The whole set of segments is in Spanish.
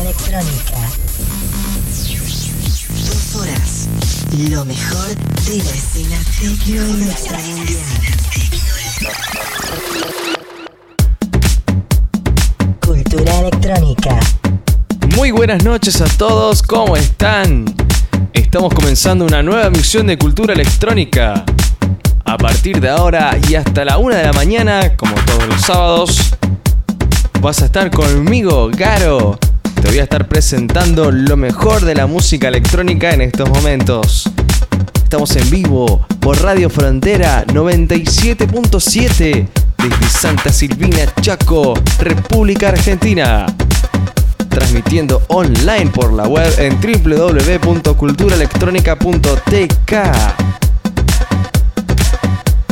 Electrónica. Dos horas. Lo mejor de la escena tecno en nuestra Cultura electrónica. Muy buenas noches a todos, ¿cómo están? Estamos comenzando una nueva emisión de Cultura Electrónica. A partir de ahora y hasta la una de la mañana, como todos los sábados, vas a estar conmigo, Garo. Te voy a estar presentando lo mejor de la música electrónica en estos momentos. Estamos en vivo por Radio Frontera 97.7 desde Santa Silvina, Chaco, República Argentina. Transmitiendo online por la web en www.culturaelectronica.tk.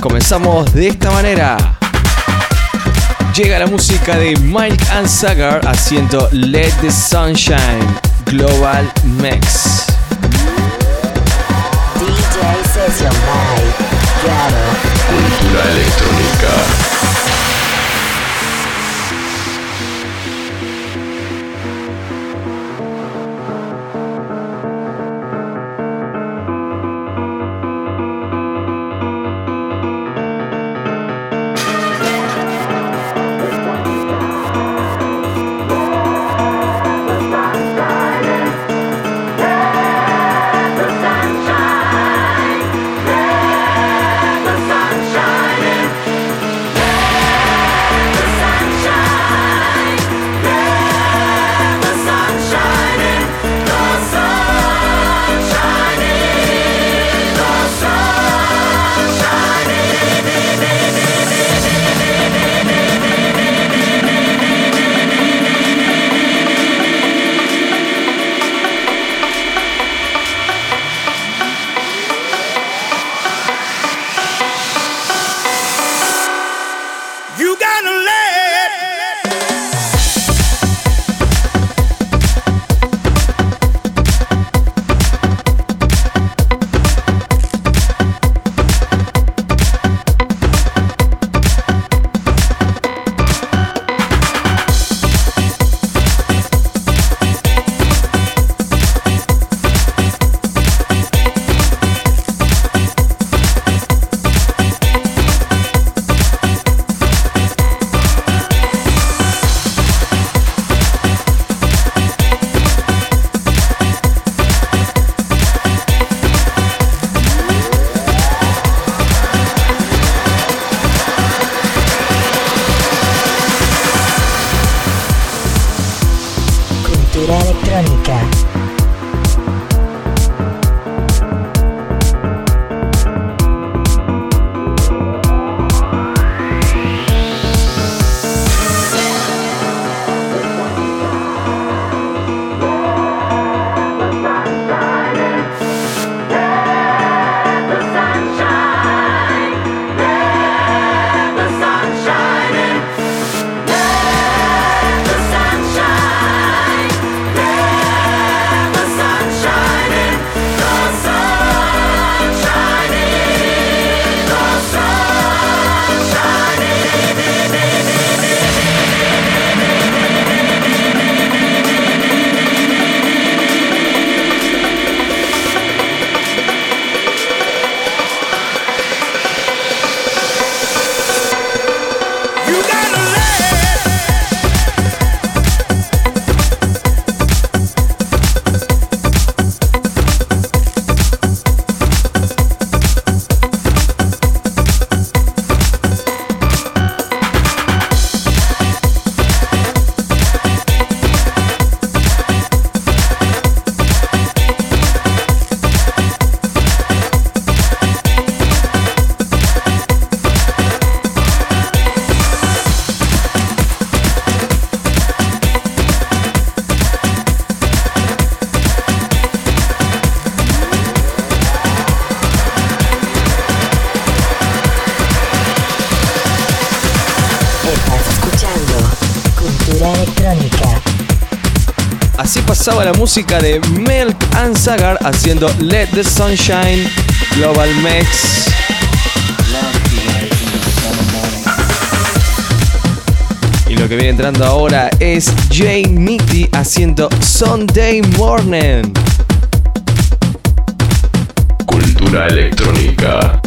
Comenzamos de esta manera. Llega la música de Mike and Sagar haciendo Let the Sunshine Global Mix. DJ Session by. Cultura electrónica. La música de Milk and Sagar haciendo Let the Sunshine Global Mix. Y Lo que viene entrando ahora es Jane Mitty haciendo Sunday Morning. Cultura electrónica.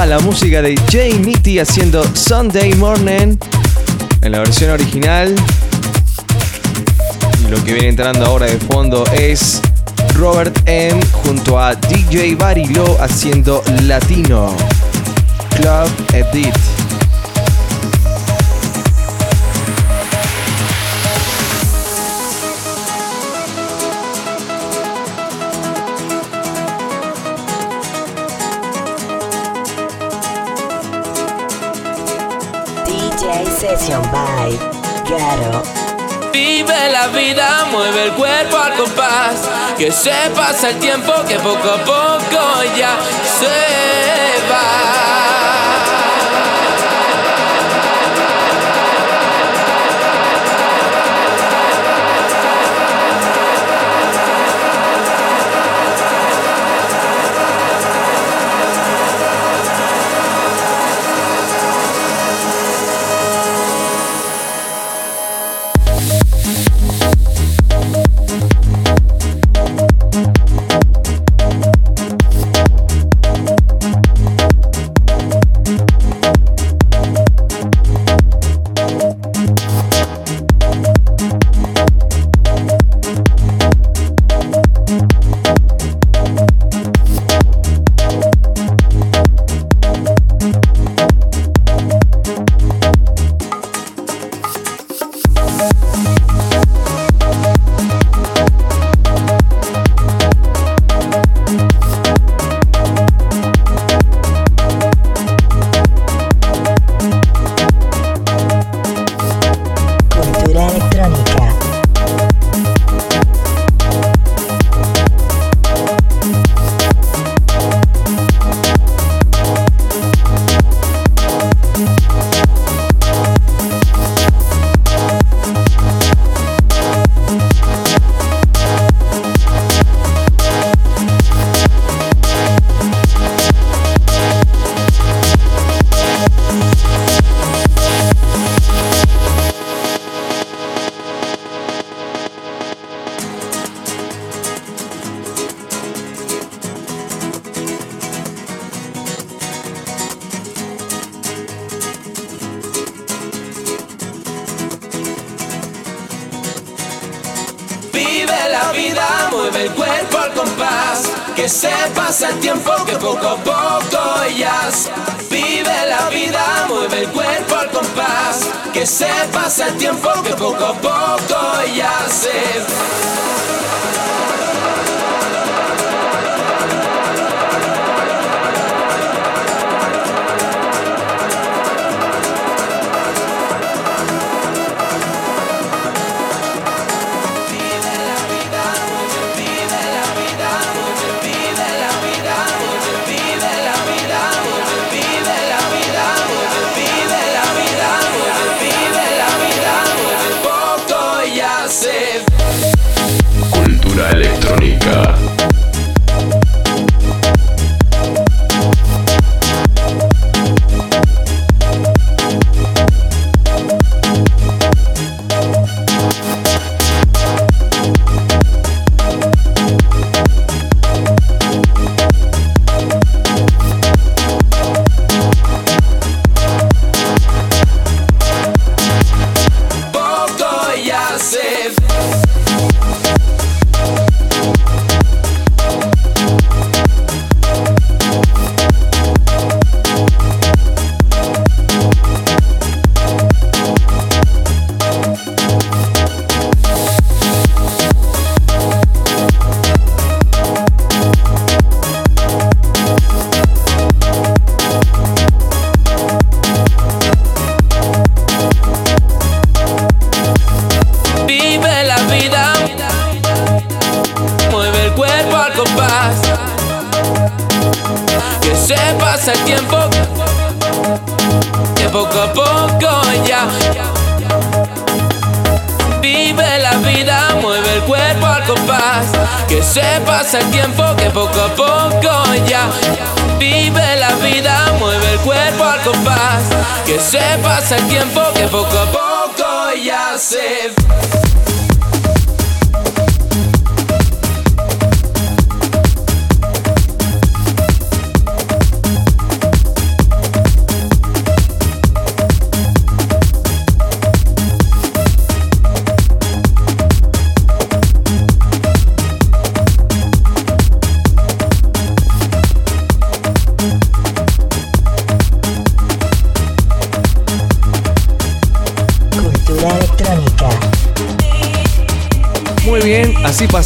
Pasaba la música de Jay Nitty haciendo Sunday Morning en la versión original. Y lo que viene entrando ahora de fondo es Robert M junto a DJ Barilo haciendo Latino Club Edit. Vive la vida, mueve el cuerpo al compás. Que se pasa el tiempo, que poco a poco ya se va. Que se pasa el pasa el tiempo, que poco a poco ya vive la vida, mueve el cuerpo al compás, que se pasa el tiempo, que poco a poco ya se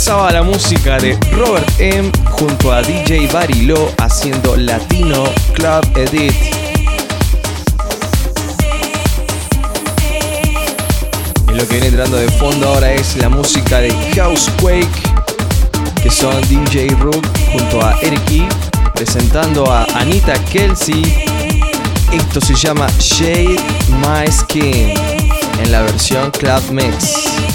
la música de Robert M junto a DJ Barilo haciendo Latino Club Edit. Y lo que viene entrando de fondo ahora es la música de Housequake, que son DJ Rook junto a Eriki, presentando a Anita Kelsey. Esto se llama Shade My Skin en la versión Club Mix.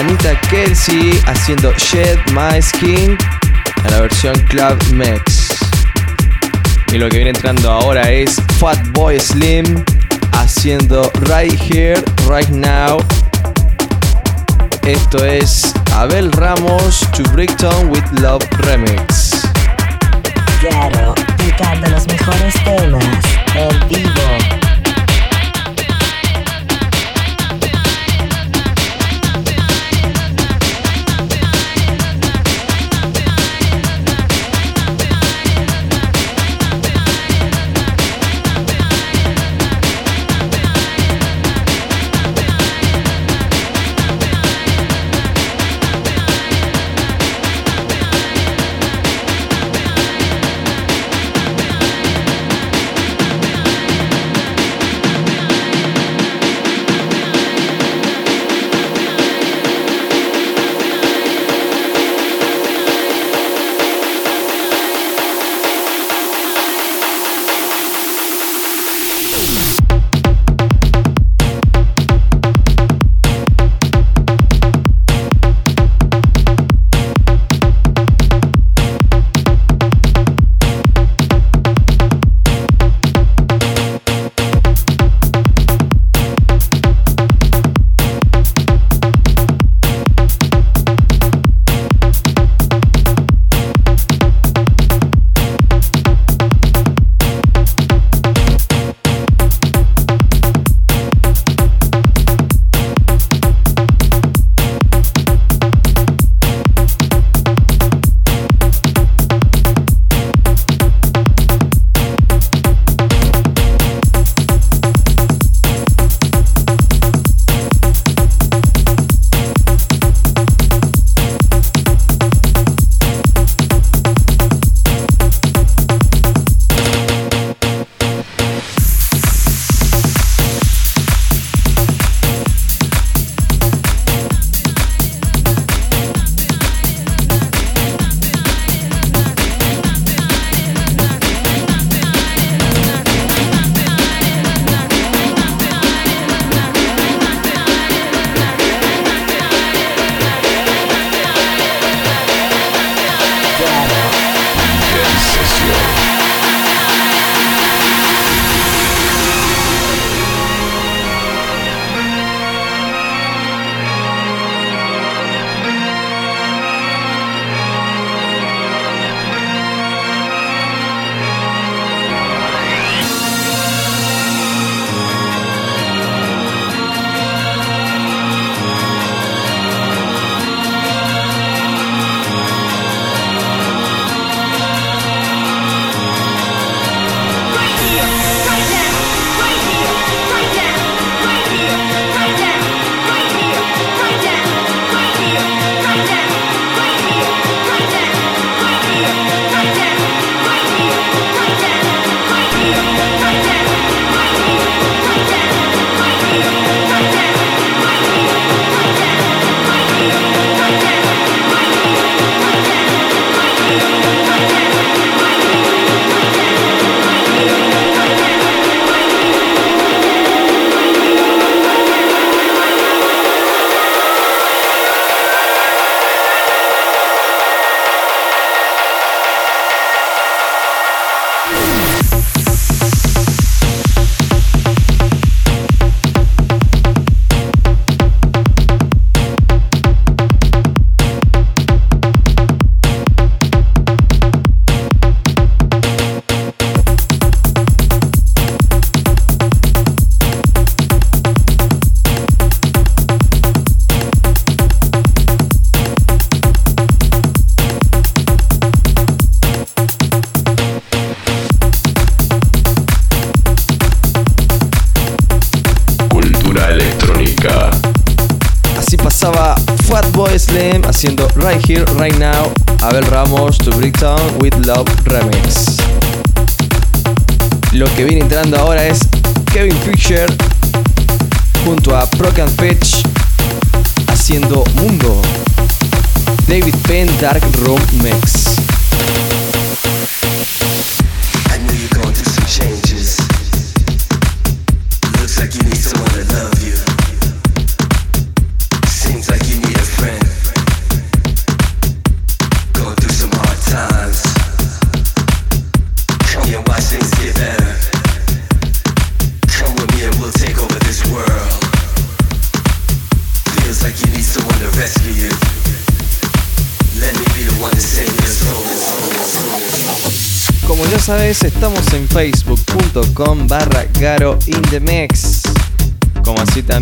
Anita Kelsey haciendo Shed My Skin en la versión Club Mex. Y lo que viene entrando ahora es Fatboy Slim haciendo Right Here, Right Now. Esto es Abel Ramos to Bricktown with Love Remix. Claro, picando los mejores temas en vivo.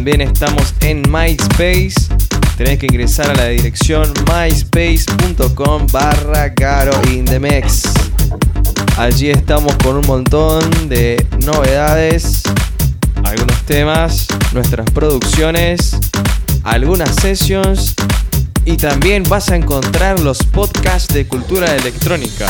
También estamos en MySpace. Tenés que ingresar a la dirección myspace.com barra caro in the mix. Allí estamos con un montón de novedades, algunos temas, nuestras producciones, algunas sessions y también vas a encontrar los podcasts de cultura electrónica.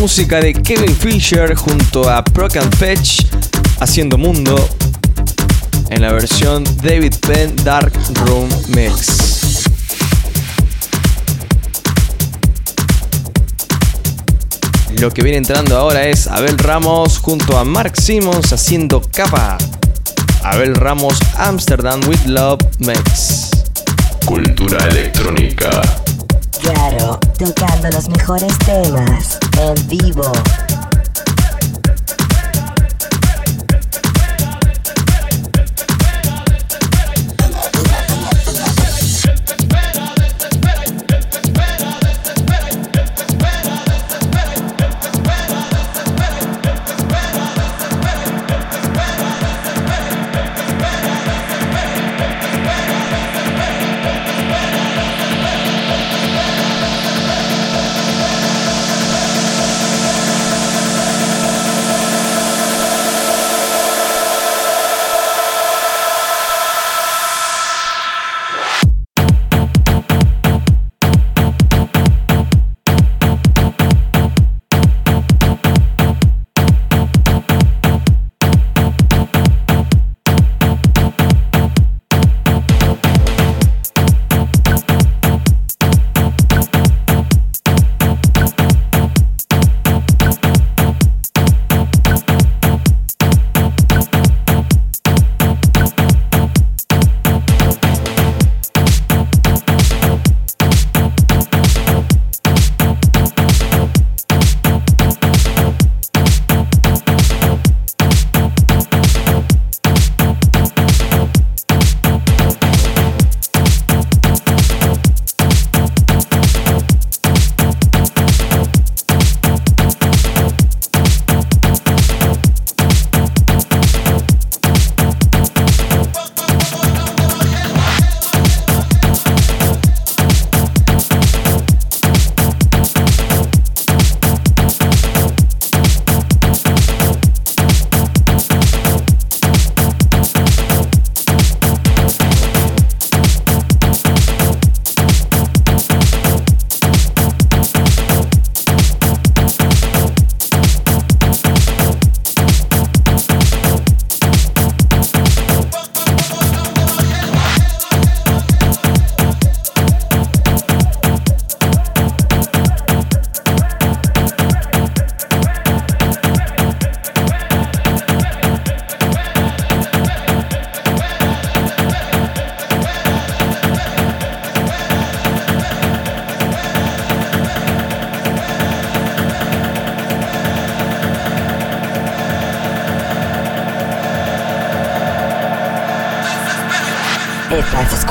Música de Kevin Fisher junto a Proc and Fetch haciendo mundo en la versión David Penn Dark Room Mix. Lo que viene entrando ahora es Abel Ramos junto a Mark Simmons haciendo capa. Abel Ramos Amsterdam with Love Mix. Cultura electrónica. Claro, tocando los mejores temas en vivo.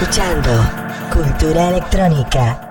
Escuchando Cultura Electrónica.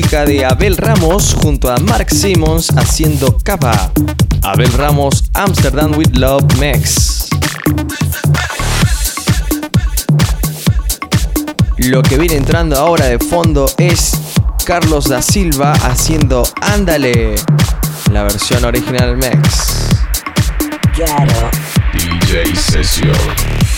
Música de Abel Ramos junto a Mark Simmons haciendo capa. Abel Ramos, Amsterdam with Love Max. Lo que viene entrando ahora de fondo es Carlos da Silva haciendo Ándale, la versión original Max. Claro. DJ Session.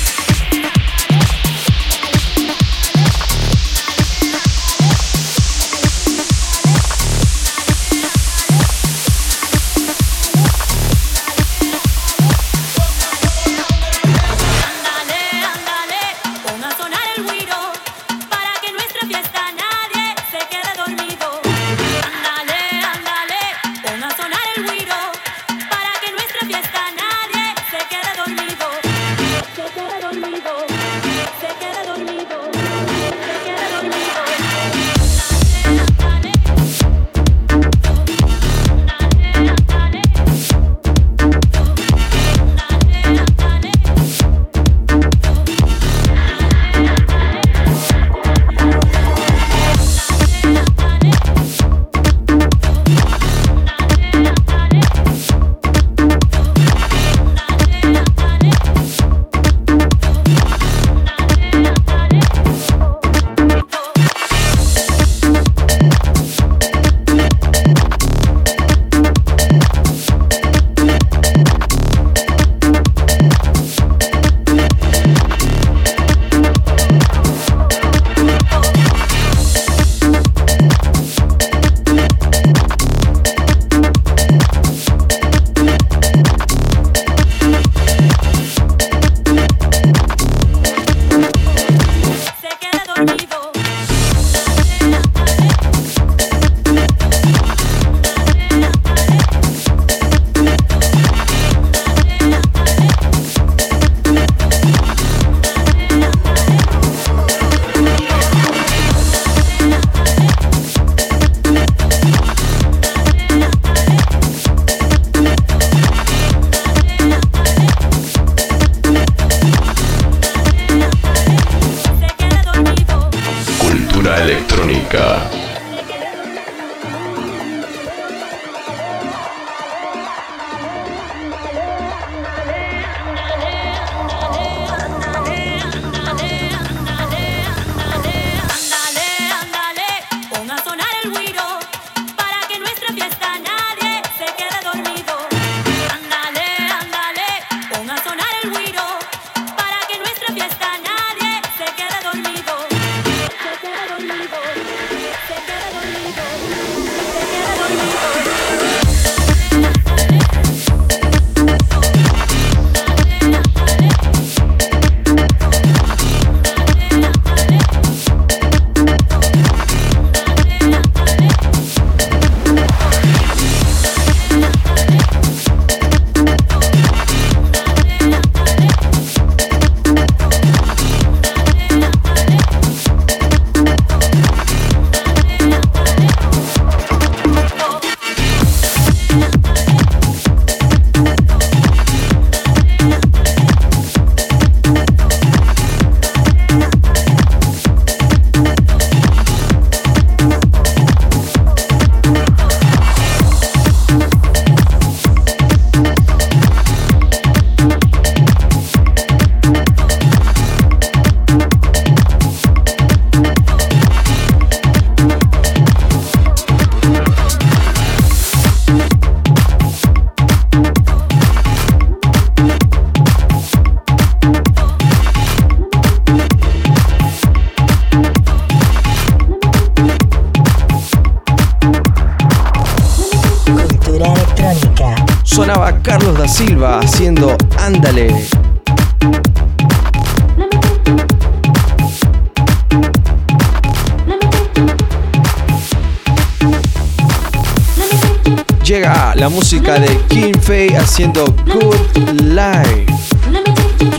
La música de King Faye haciendo Good Life.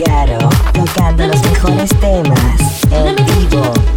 Claro, tocando los mejores temas en vivo.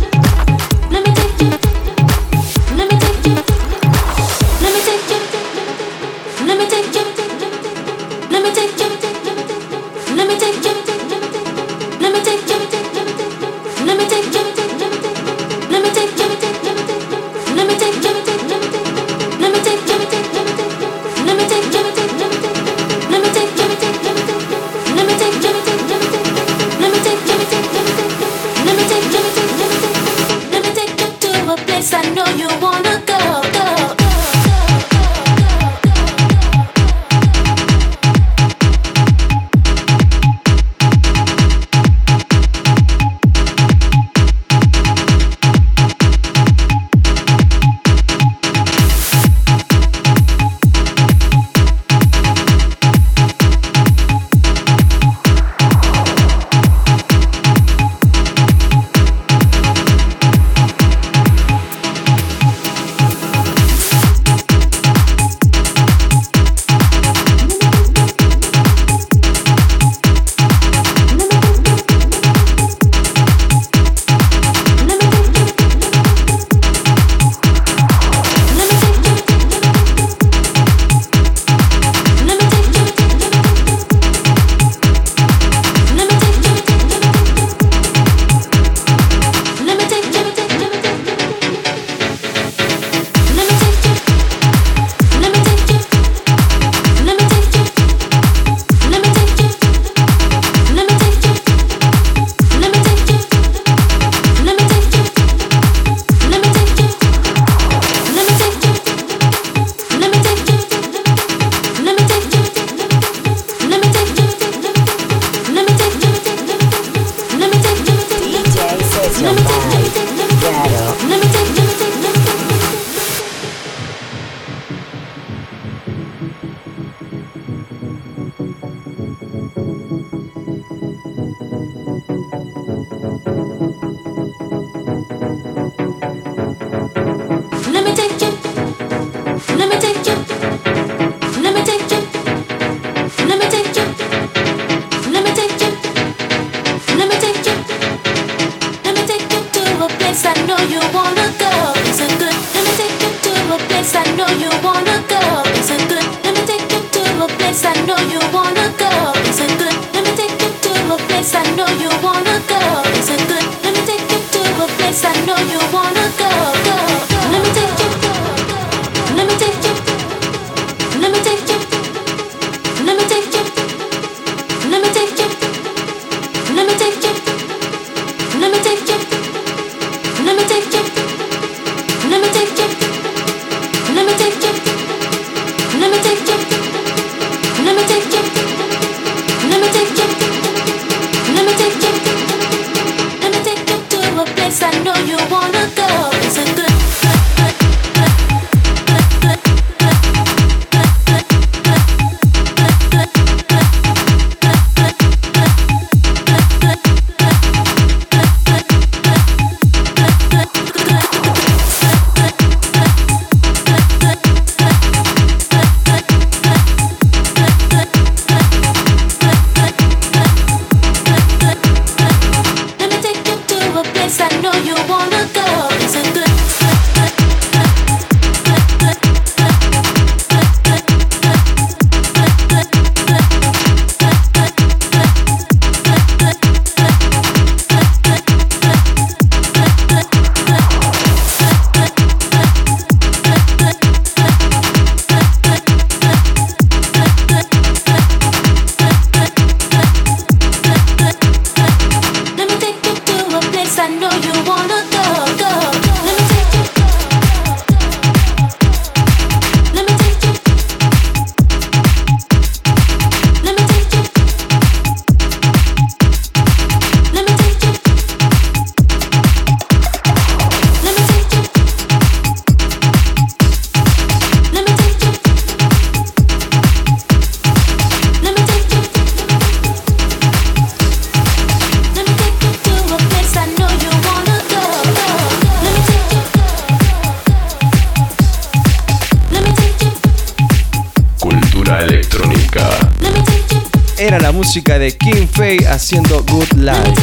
Haciendo Good Life.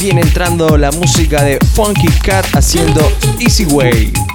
Viene entrando la música de Funky Cat haciendo Easy Way.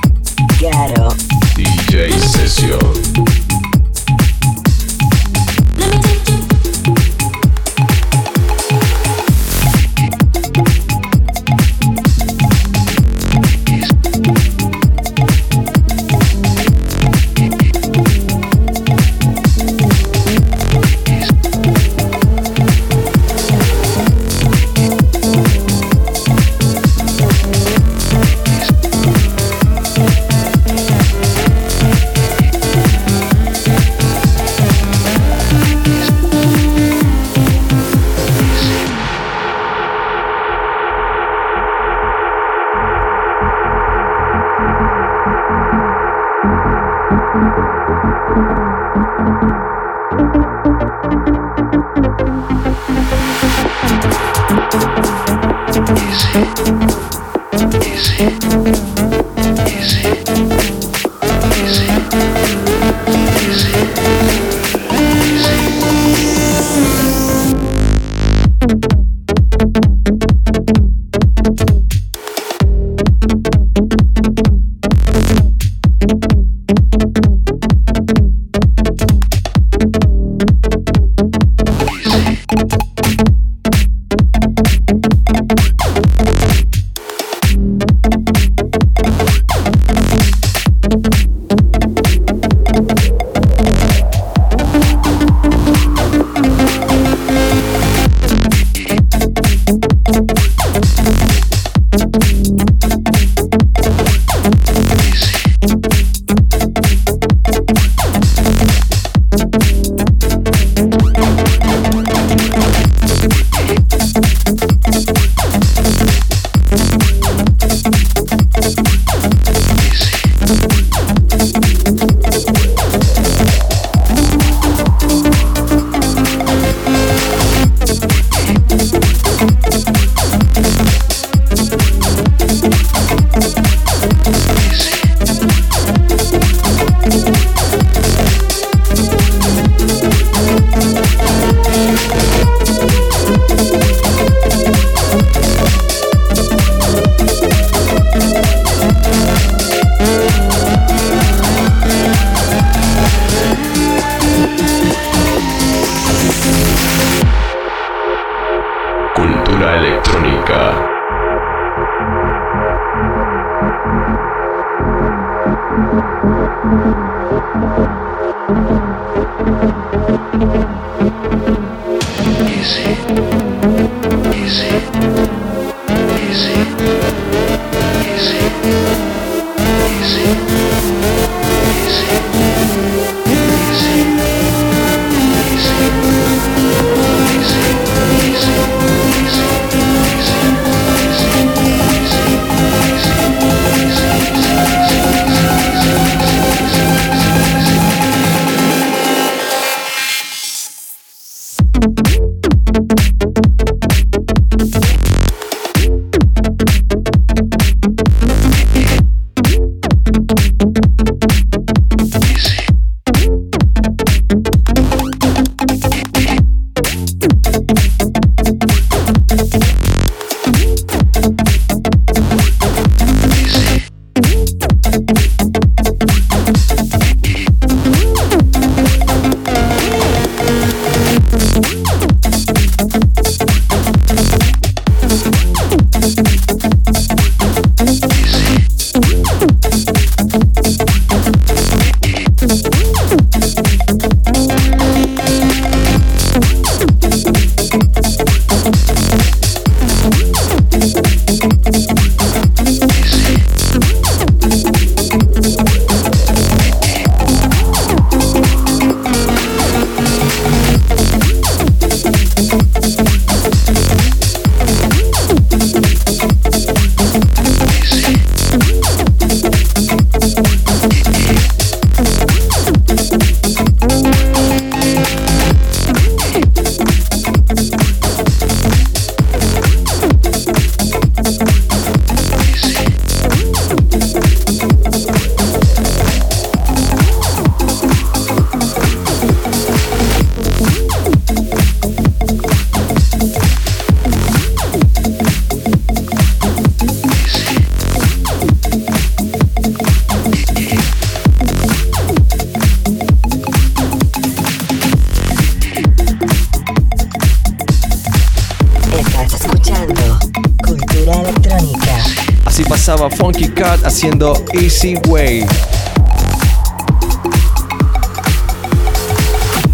Easy Way.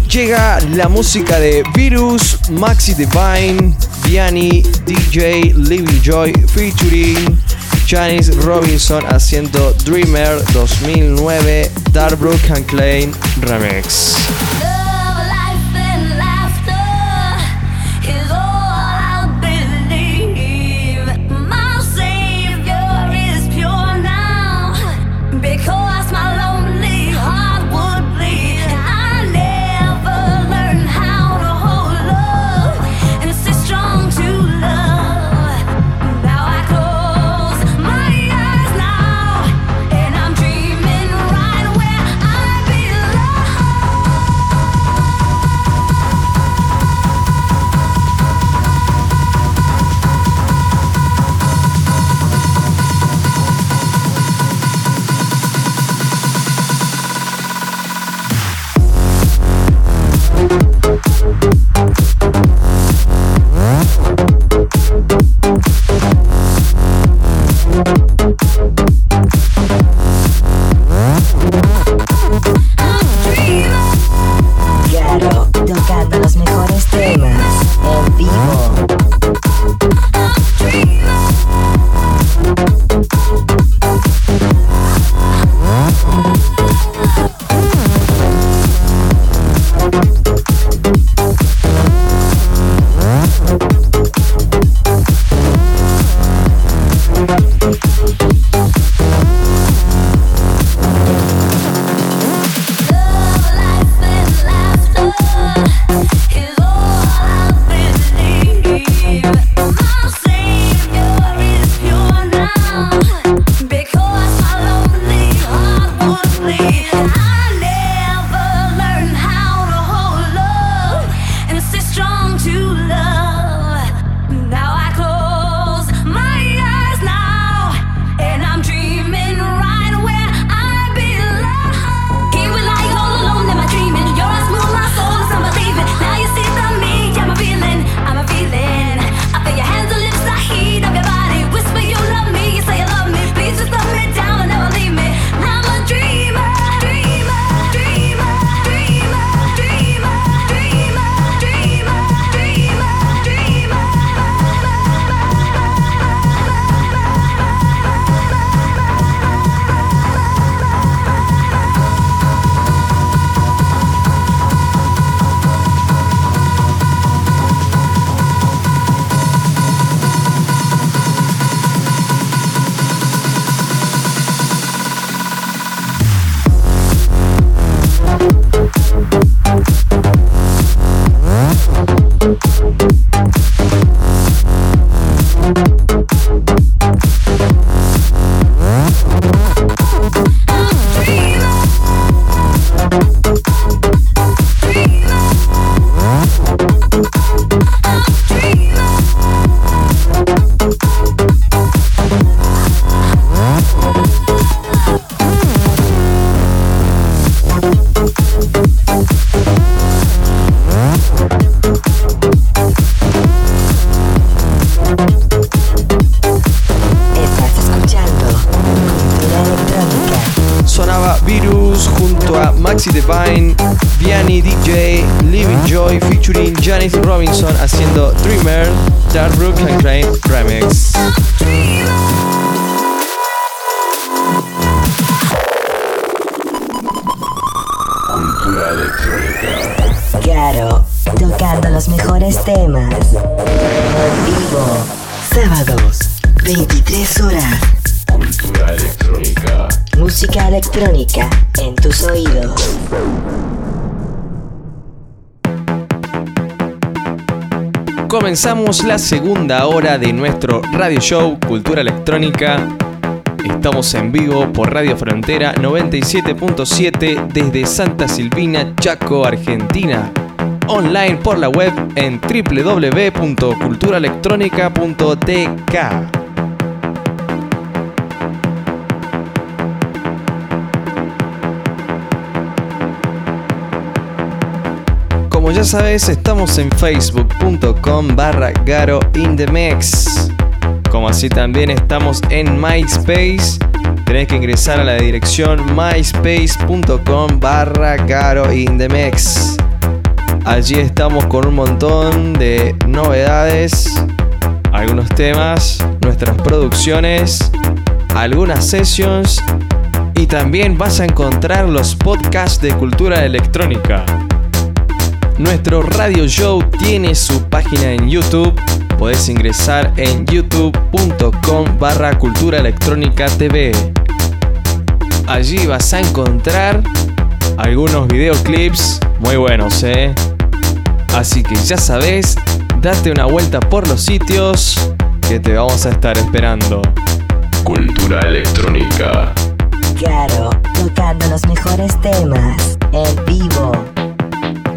Llega la música de Virus, Maxi Divine, Vianney, DJ Living Joy featuring Janice Robinson haciendo Dreamer 2009 Darbrook and Klein Remix. 23 horas. Cultura electrónica. Música electrónica en tus oídos. Comenzamos la segunda hora de nuestro radio show Cultura Electrónica. Estamos en vivo por Radio Frontera 97.7 desde Santa Silvina, Chaco, Argentina. Online por la web en www.culturaelectronica.tk. Ya sabes, estamos en facebook.com barra Garo in. Como así también estamos en MySpace. Tenés que ingresar a la dirección myspace.com barra Garo in. Allí estamos con un montón de novedades, algunos temas, nuestras producciones, algunas sessions y también vas a encontrar los podcasts de cultura electrónica. Nuestro radio show tiene su página en YouTube. Podés ingresar en youtube.com barra cultura electrónica TV. Allí vas a encontrar algunos videoclips muy buenos, ¿eh? Así que ya sabes, date una vuelta por los sitios que te vamos a estar esperando. Cultura electrónica. Claro, tocando los mejores temas. En vivo.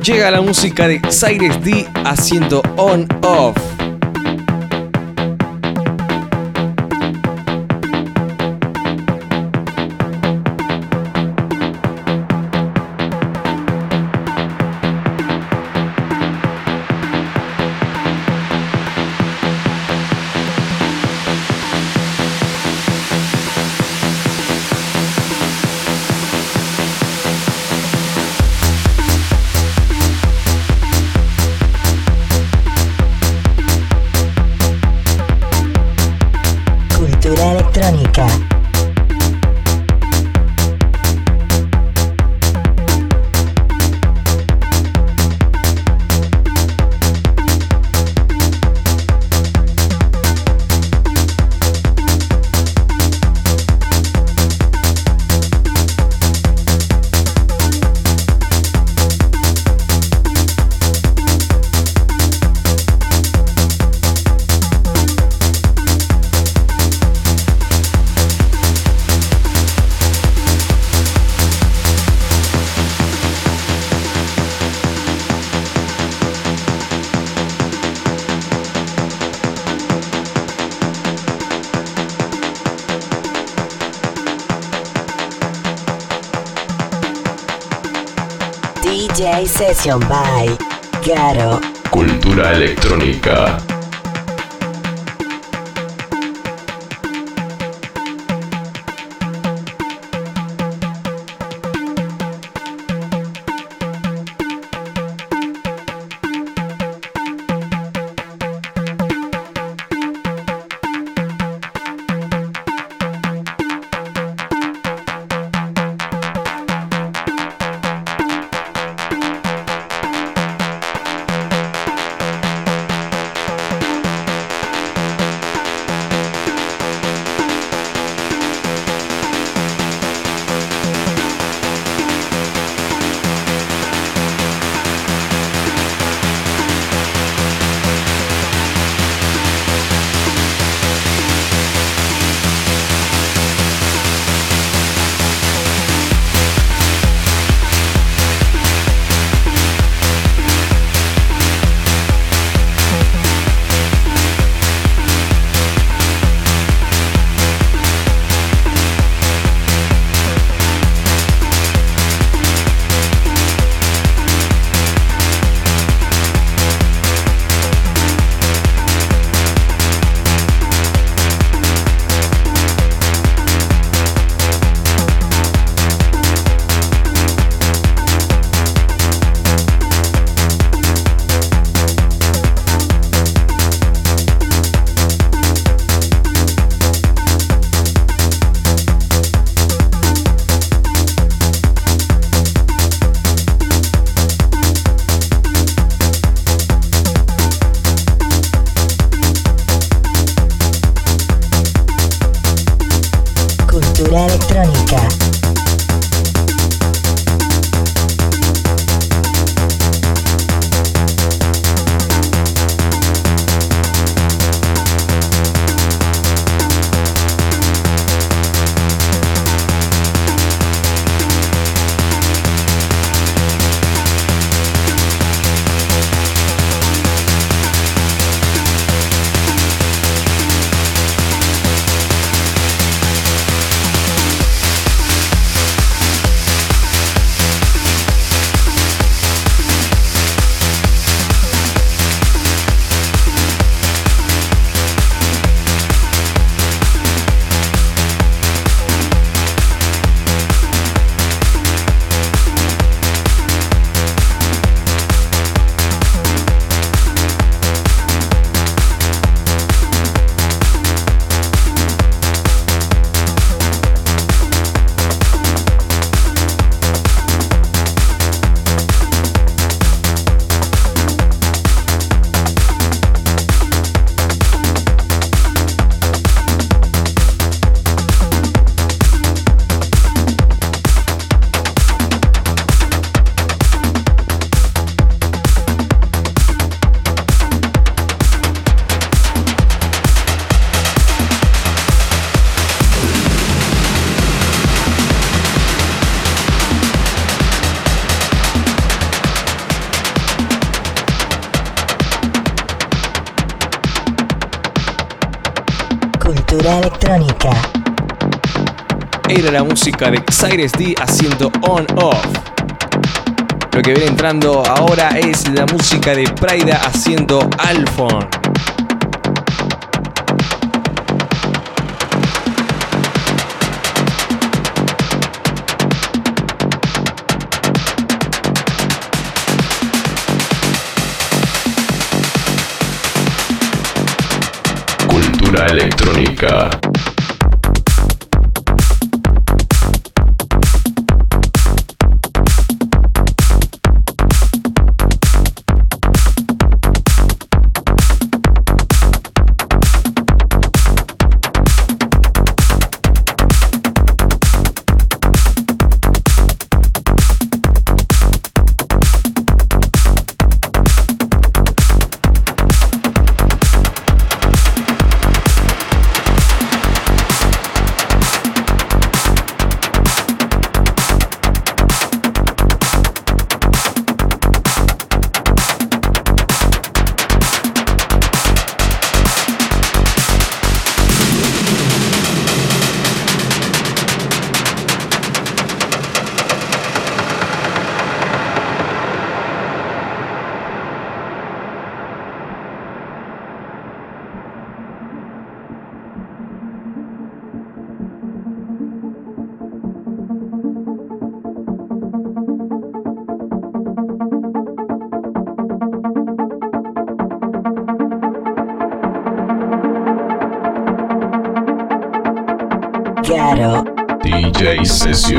Llega la música de Cyrus D haciendo on Session by. Cultura electrónica. La música de Cyrus D haciendo on off. Lo que viene entrando ahora es la música de Praida haciendo Alphon. Cultura electrónica. DJ Sesión.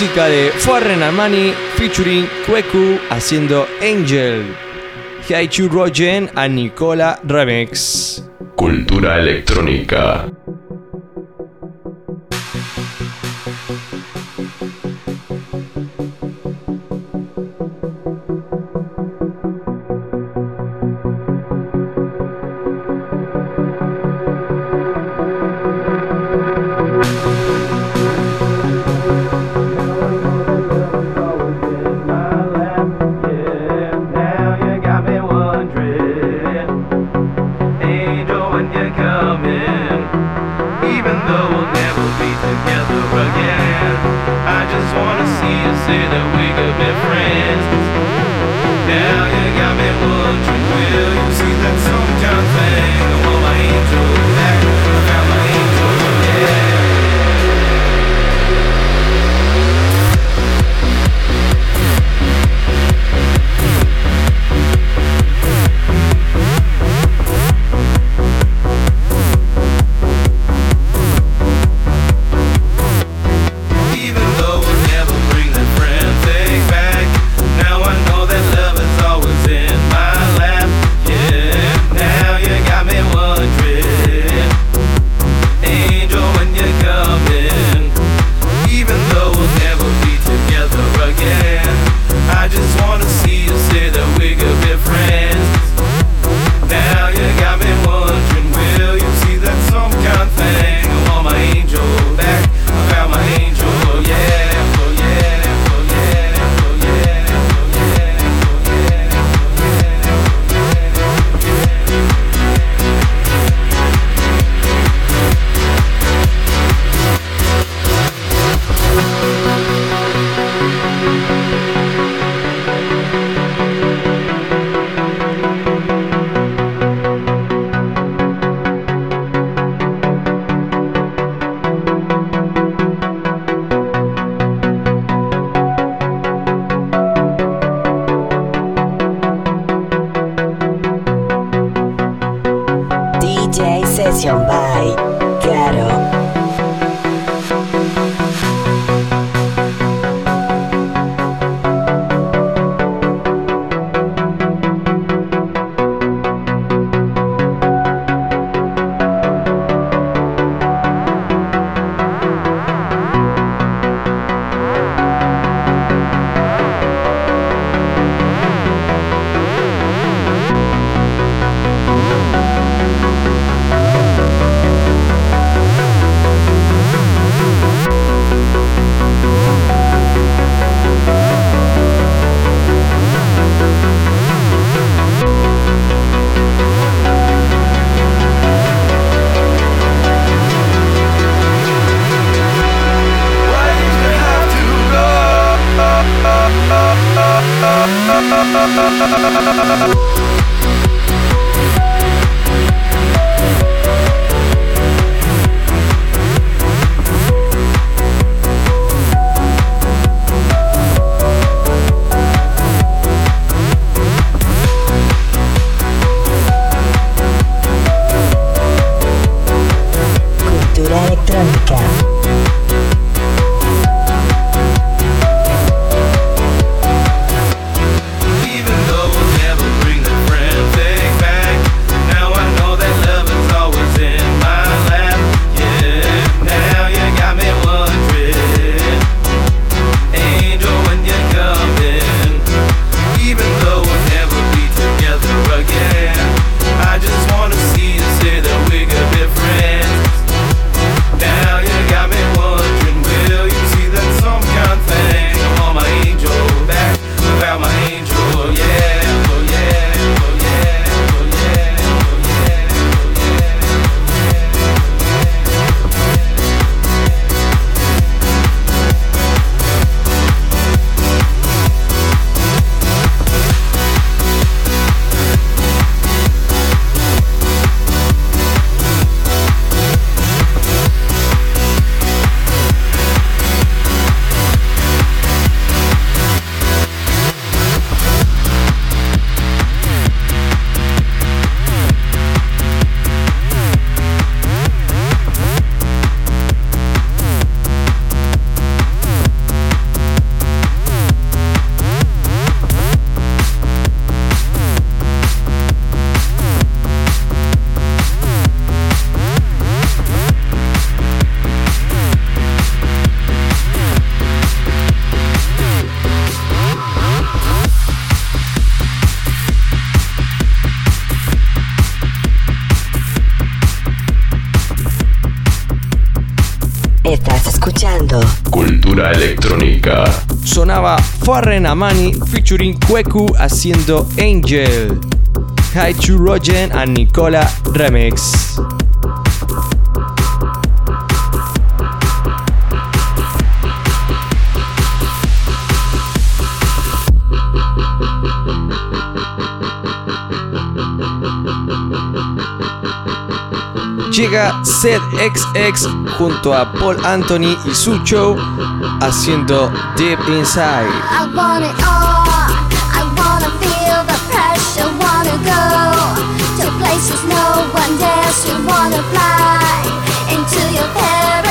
Música de Foreign Armani featuring Kweku haciendo Angel. Haichu Rogen a Nicola Remix. Cultura electrónica. Warren Amani featuring Kweku haciendo Angel. Haichu Rogen and Nicola Remix. Llega ZXX junto a Paul Anthony y su show haciendo Deep Inside. I want it all. I wanna feel the pressure. Wanna go to places no one dares. You wanna fly into your paradise.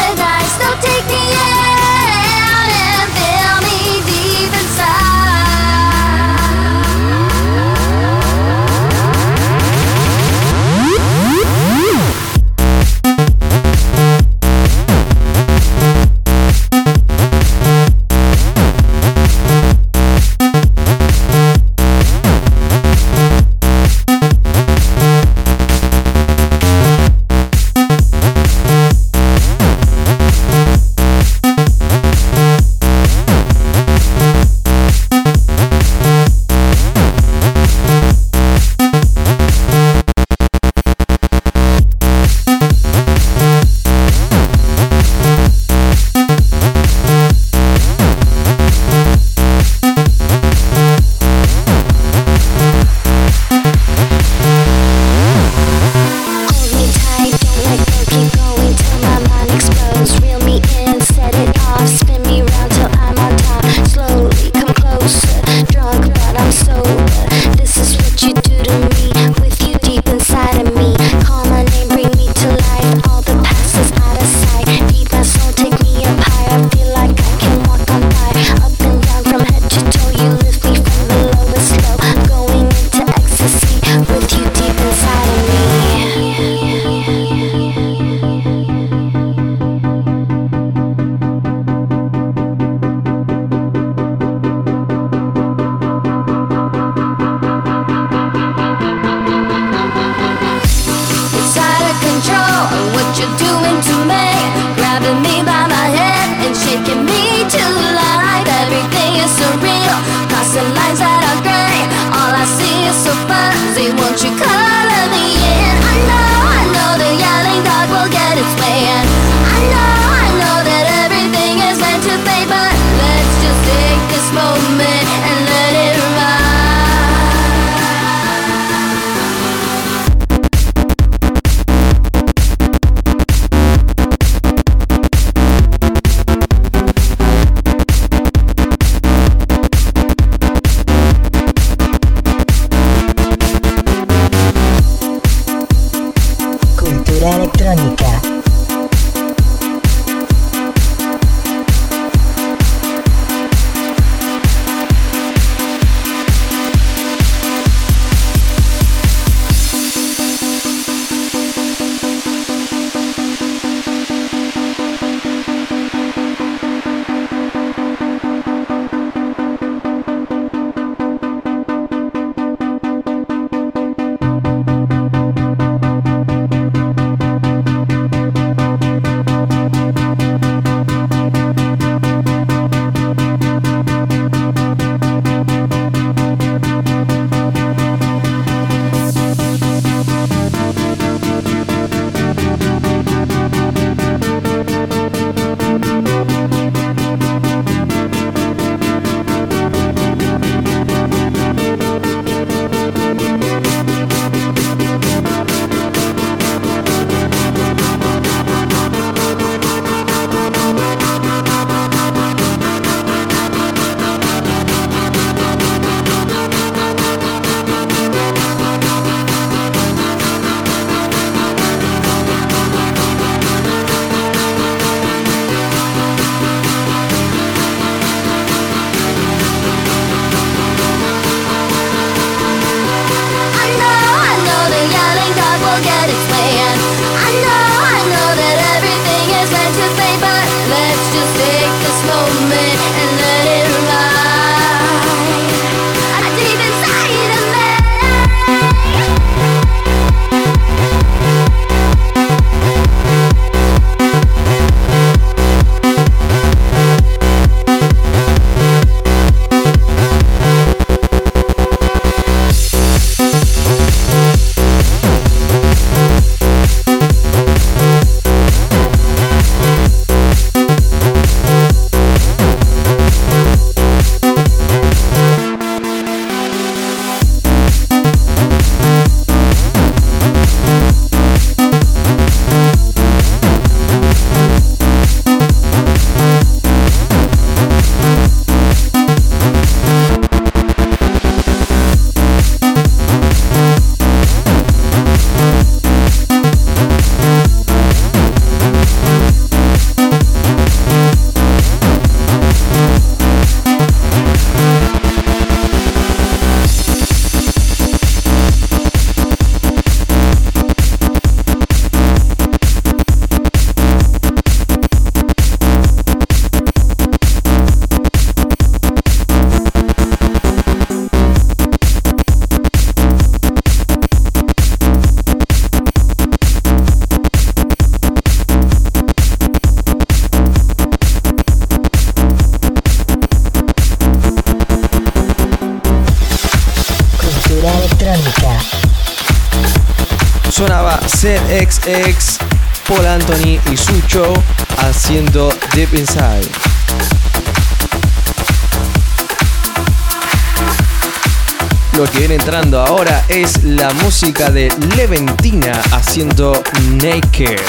La música de Leventina haciendo Naked.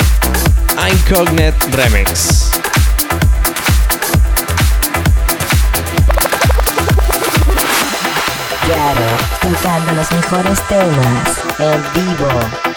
Incognite Remix. Claro, tocando los mejores temas en vivo.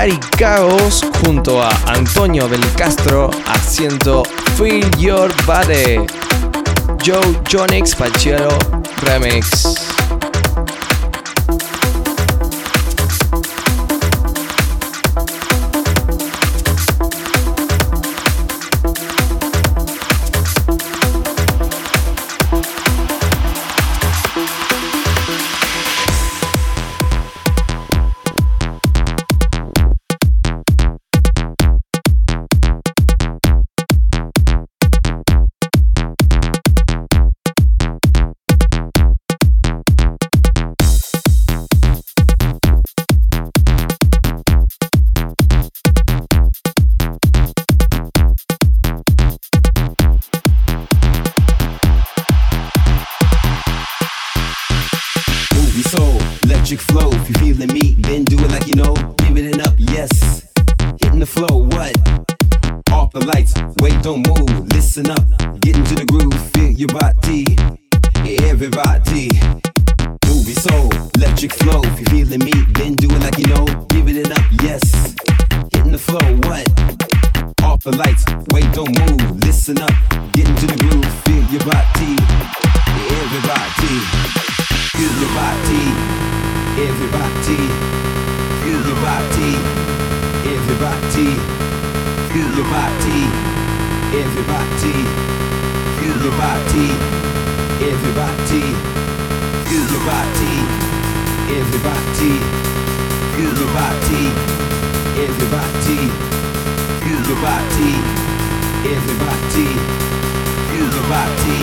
Gary Caos junto a Antonio del Castro haciendo Feel Your Body. Joe Jonix Pachero Remix. Off the lights, wait, don't move. Listen up, get into the groove. Feel your body, everybody. Movie soul, electric flow. If you're feeling me, then do it like you know. Give it up, yes. Hitting the flow, what? Off the lights, wait, don't move. Listen up, get into the groove. Feel your body, everybody. Feel your body, everybody. Feel your body, everybody. Your body, everybody. Feel your body, everybody. Feel your body, everybody. Feel your body, everybody. Feel your body, everybody. Feel your body.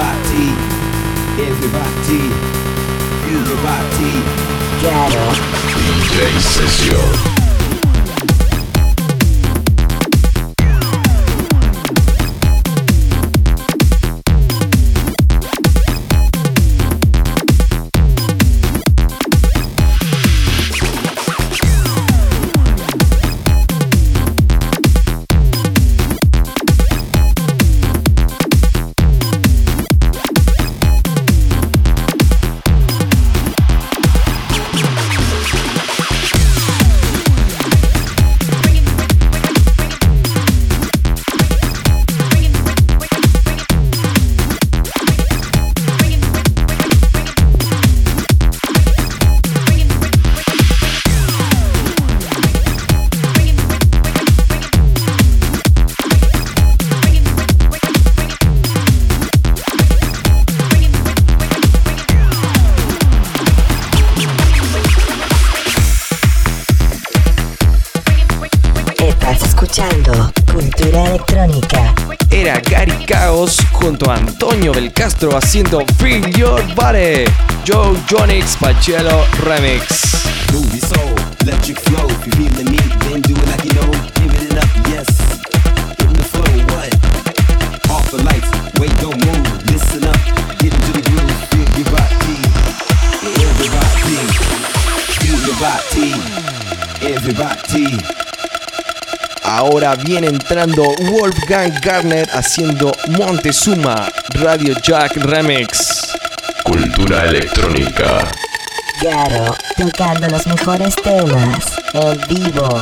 everybody, everybody, everybody. DJ Session. Belcastro haciendo Feel Your Body. Joe Jonix Pacello Remix. Move your soul, electric flow. If you feeling me, then do it like you know. Give it up, yes. Hitting the flow, what? Off the lights, wait, don't move. Listen up, get into the groove. Feel your body, everybody. Feel your body, everybody. Ahora viene entrando Wolfgang Garner haciendo Montezuma Radio Jack Remix. Cultura electrónica. Garo, tocando los mejores temas en vivo.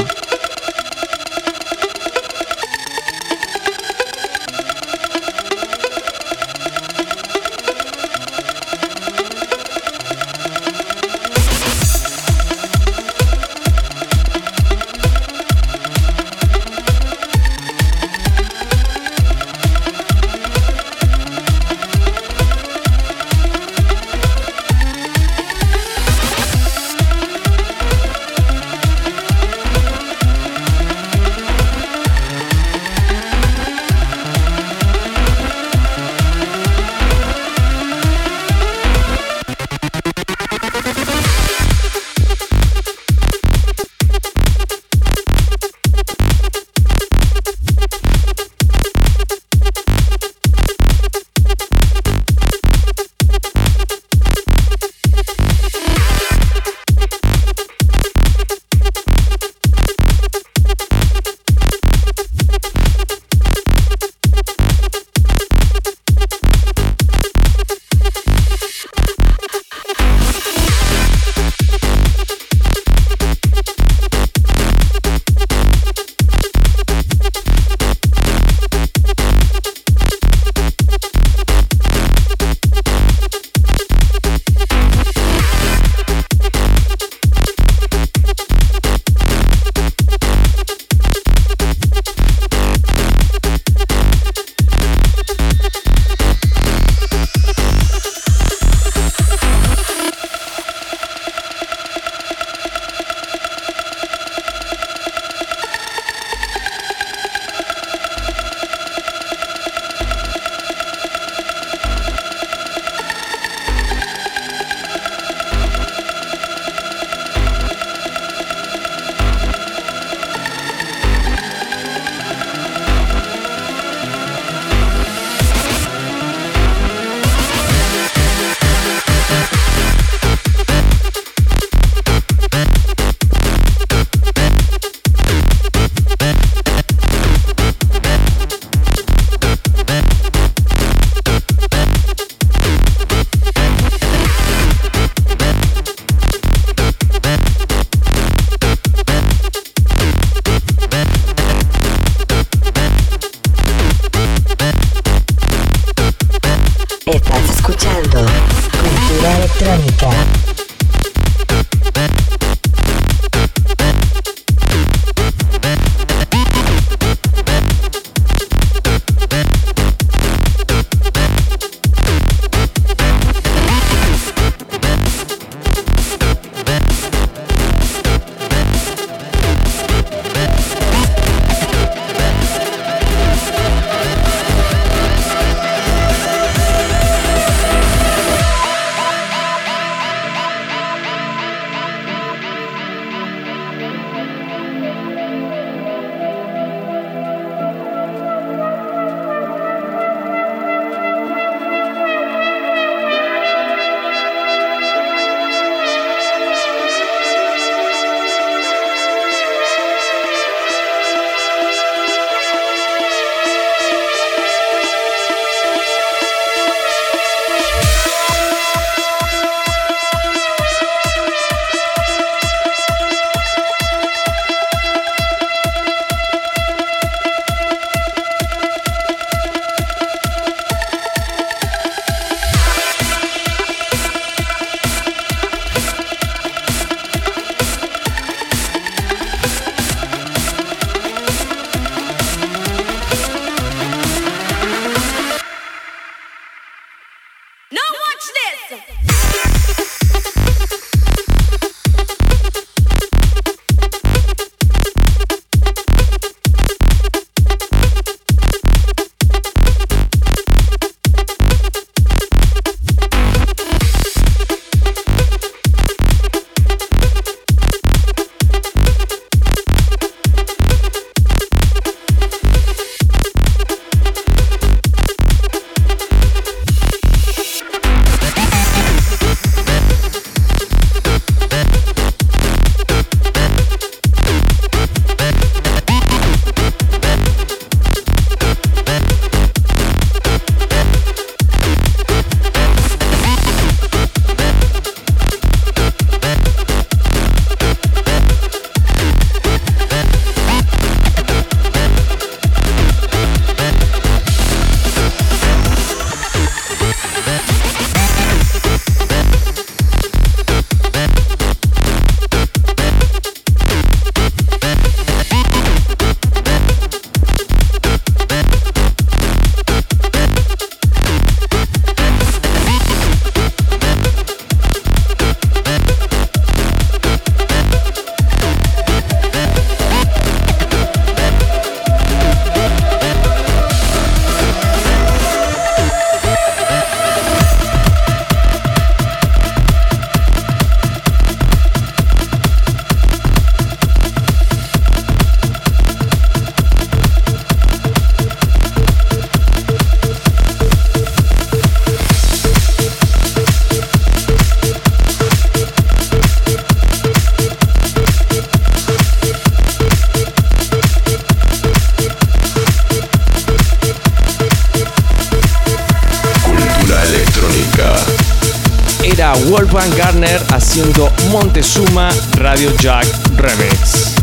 Haciendo Montezuma Radio Jack Remix.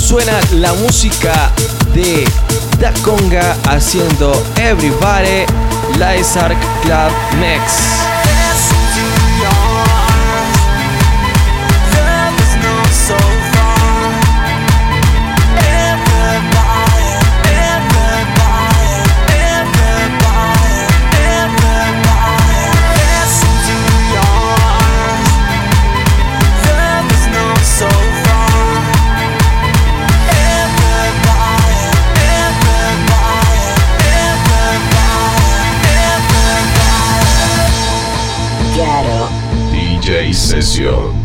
Suena la música de Da Conga haciendo Everybody Lizark Club Mix. Sesión.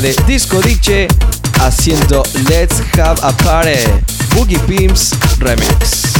de Disco Diche haciendo Let's Have a Party, Boogie Pimps Remix.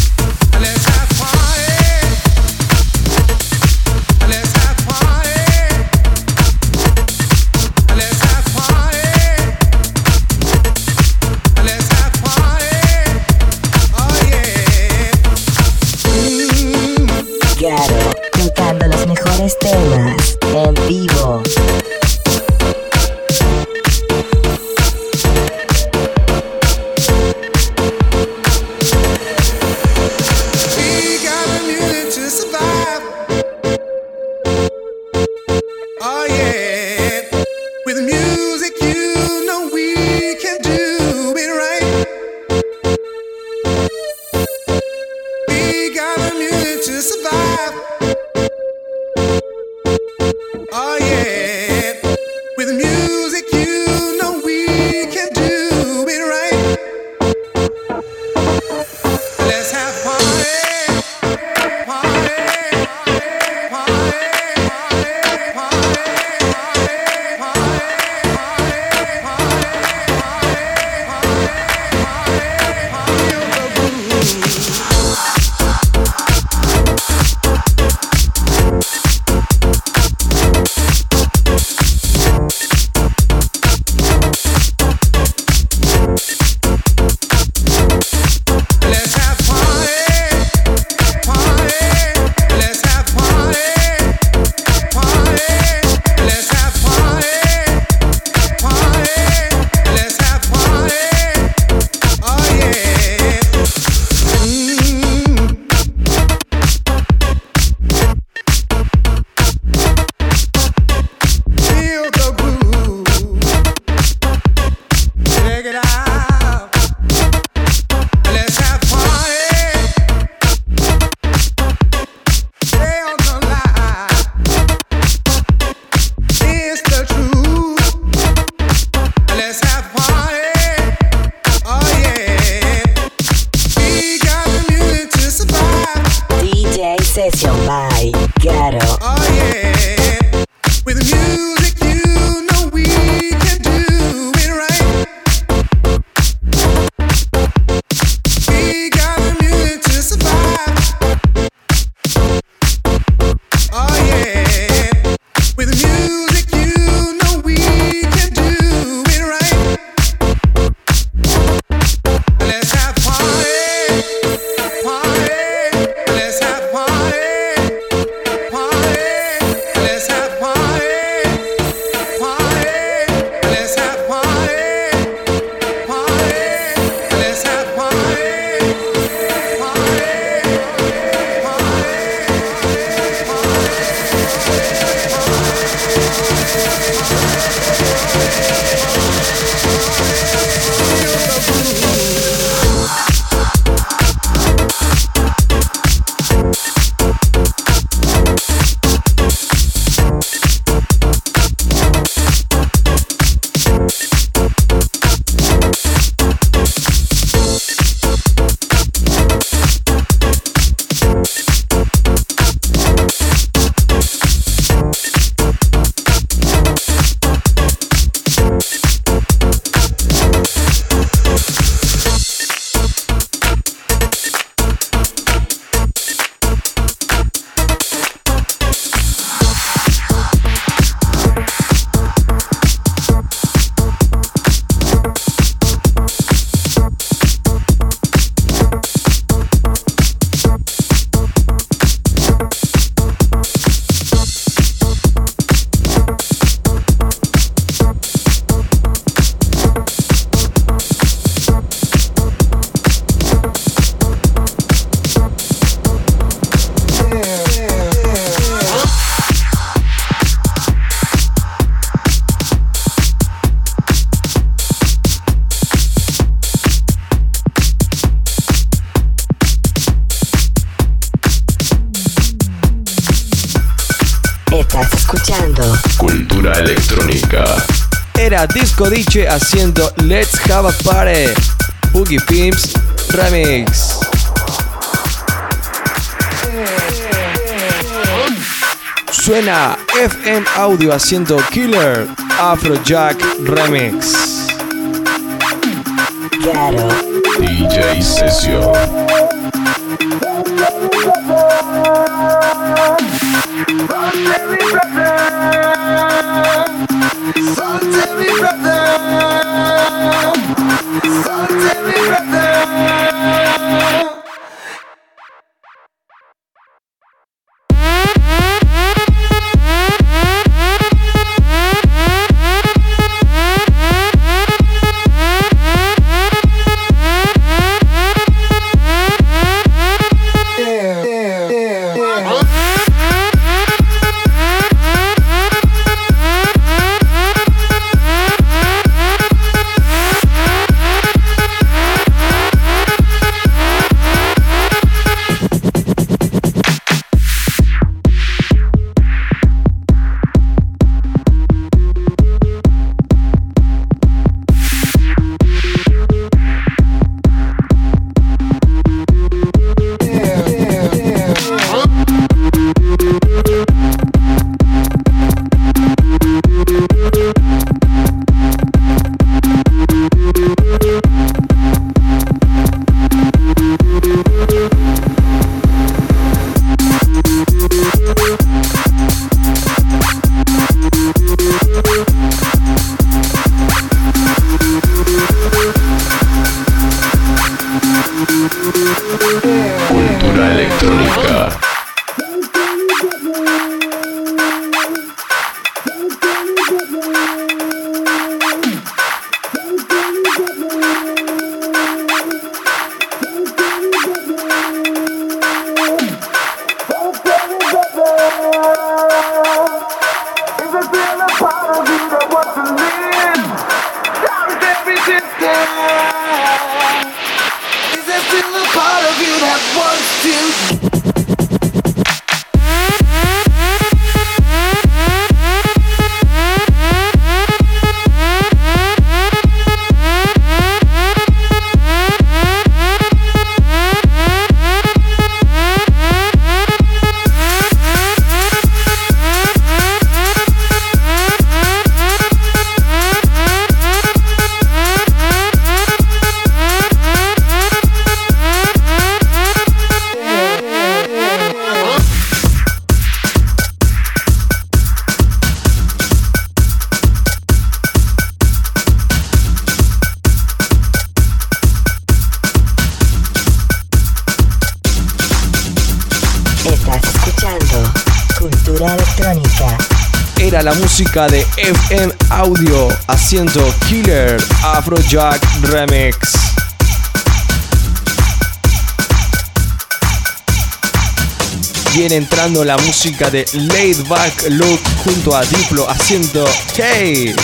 Radice haciendo Let's Have a Party, Boogie Pimps Remix. Suena FM Audio haciendo Killer Afrojack Remix. Claro. DJ Session. Haciendo Killer Afrojack Remix. Viene entrando la música de Laid Back Look junto a Diplo haciendo Hey.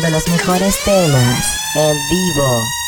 Los mejores temas en vivo.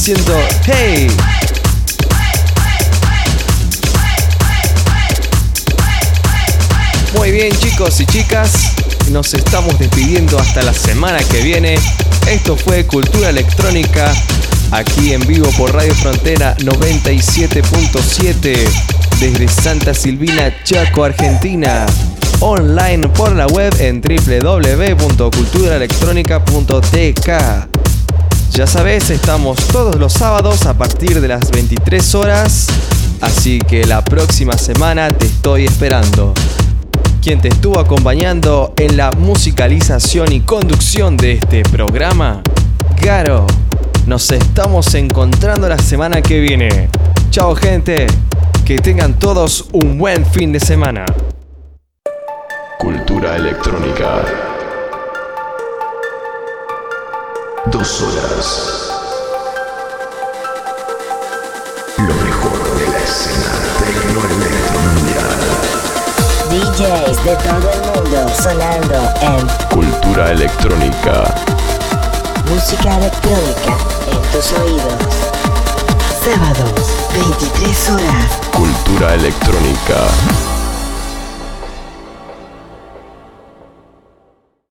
Haciendo Hey. Muy bien chicos y chicas, nos estamos despidiendo hasta la semana que viene. Esto fue Cultura Electrónica, aquí en vivo por Radio Frontera 97.7 desde Santa Silvina, Chaco, Argentina. Online por la web en www.culturaelectronica.tk. Ya sabes, estamos todos los sábados a partir de las 23 horas, así que la próxima semana te estoy esperando. Quien te estuvo acompañando en la musicalización y conducción de este programa, Garo. Nos estamos encontrando la semana que viene. Chao gente, que tengan todos un buen fin de semana. Cultura electrónica. Dos horas. Lo mejor de la escena tecnoelectromundial. DJs de todo el mundo sonando en Cultura electrónica. música electrónica en tus oídos. Sábados, 23 horas. Cultura electrónica.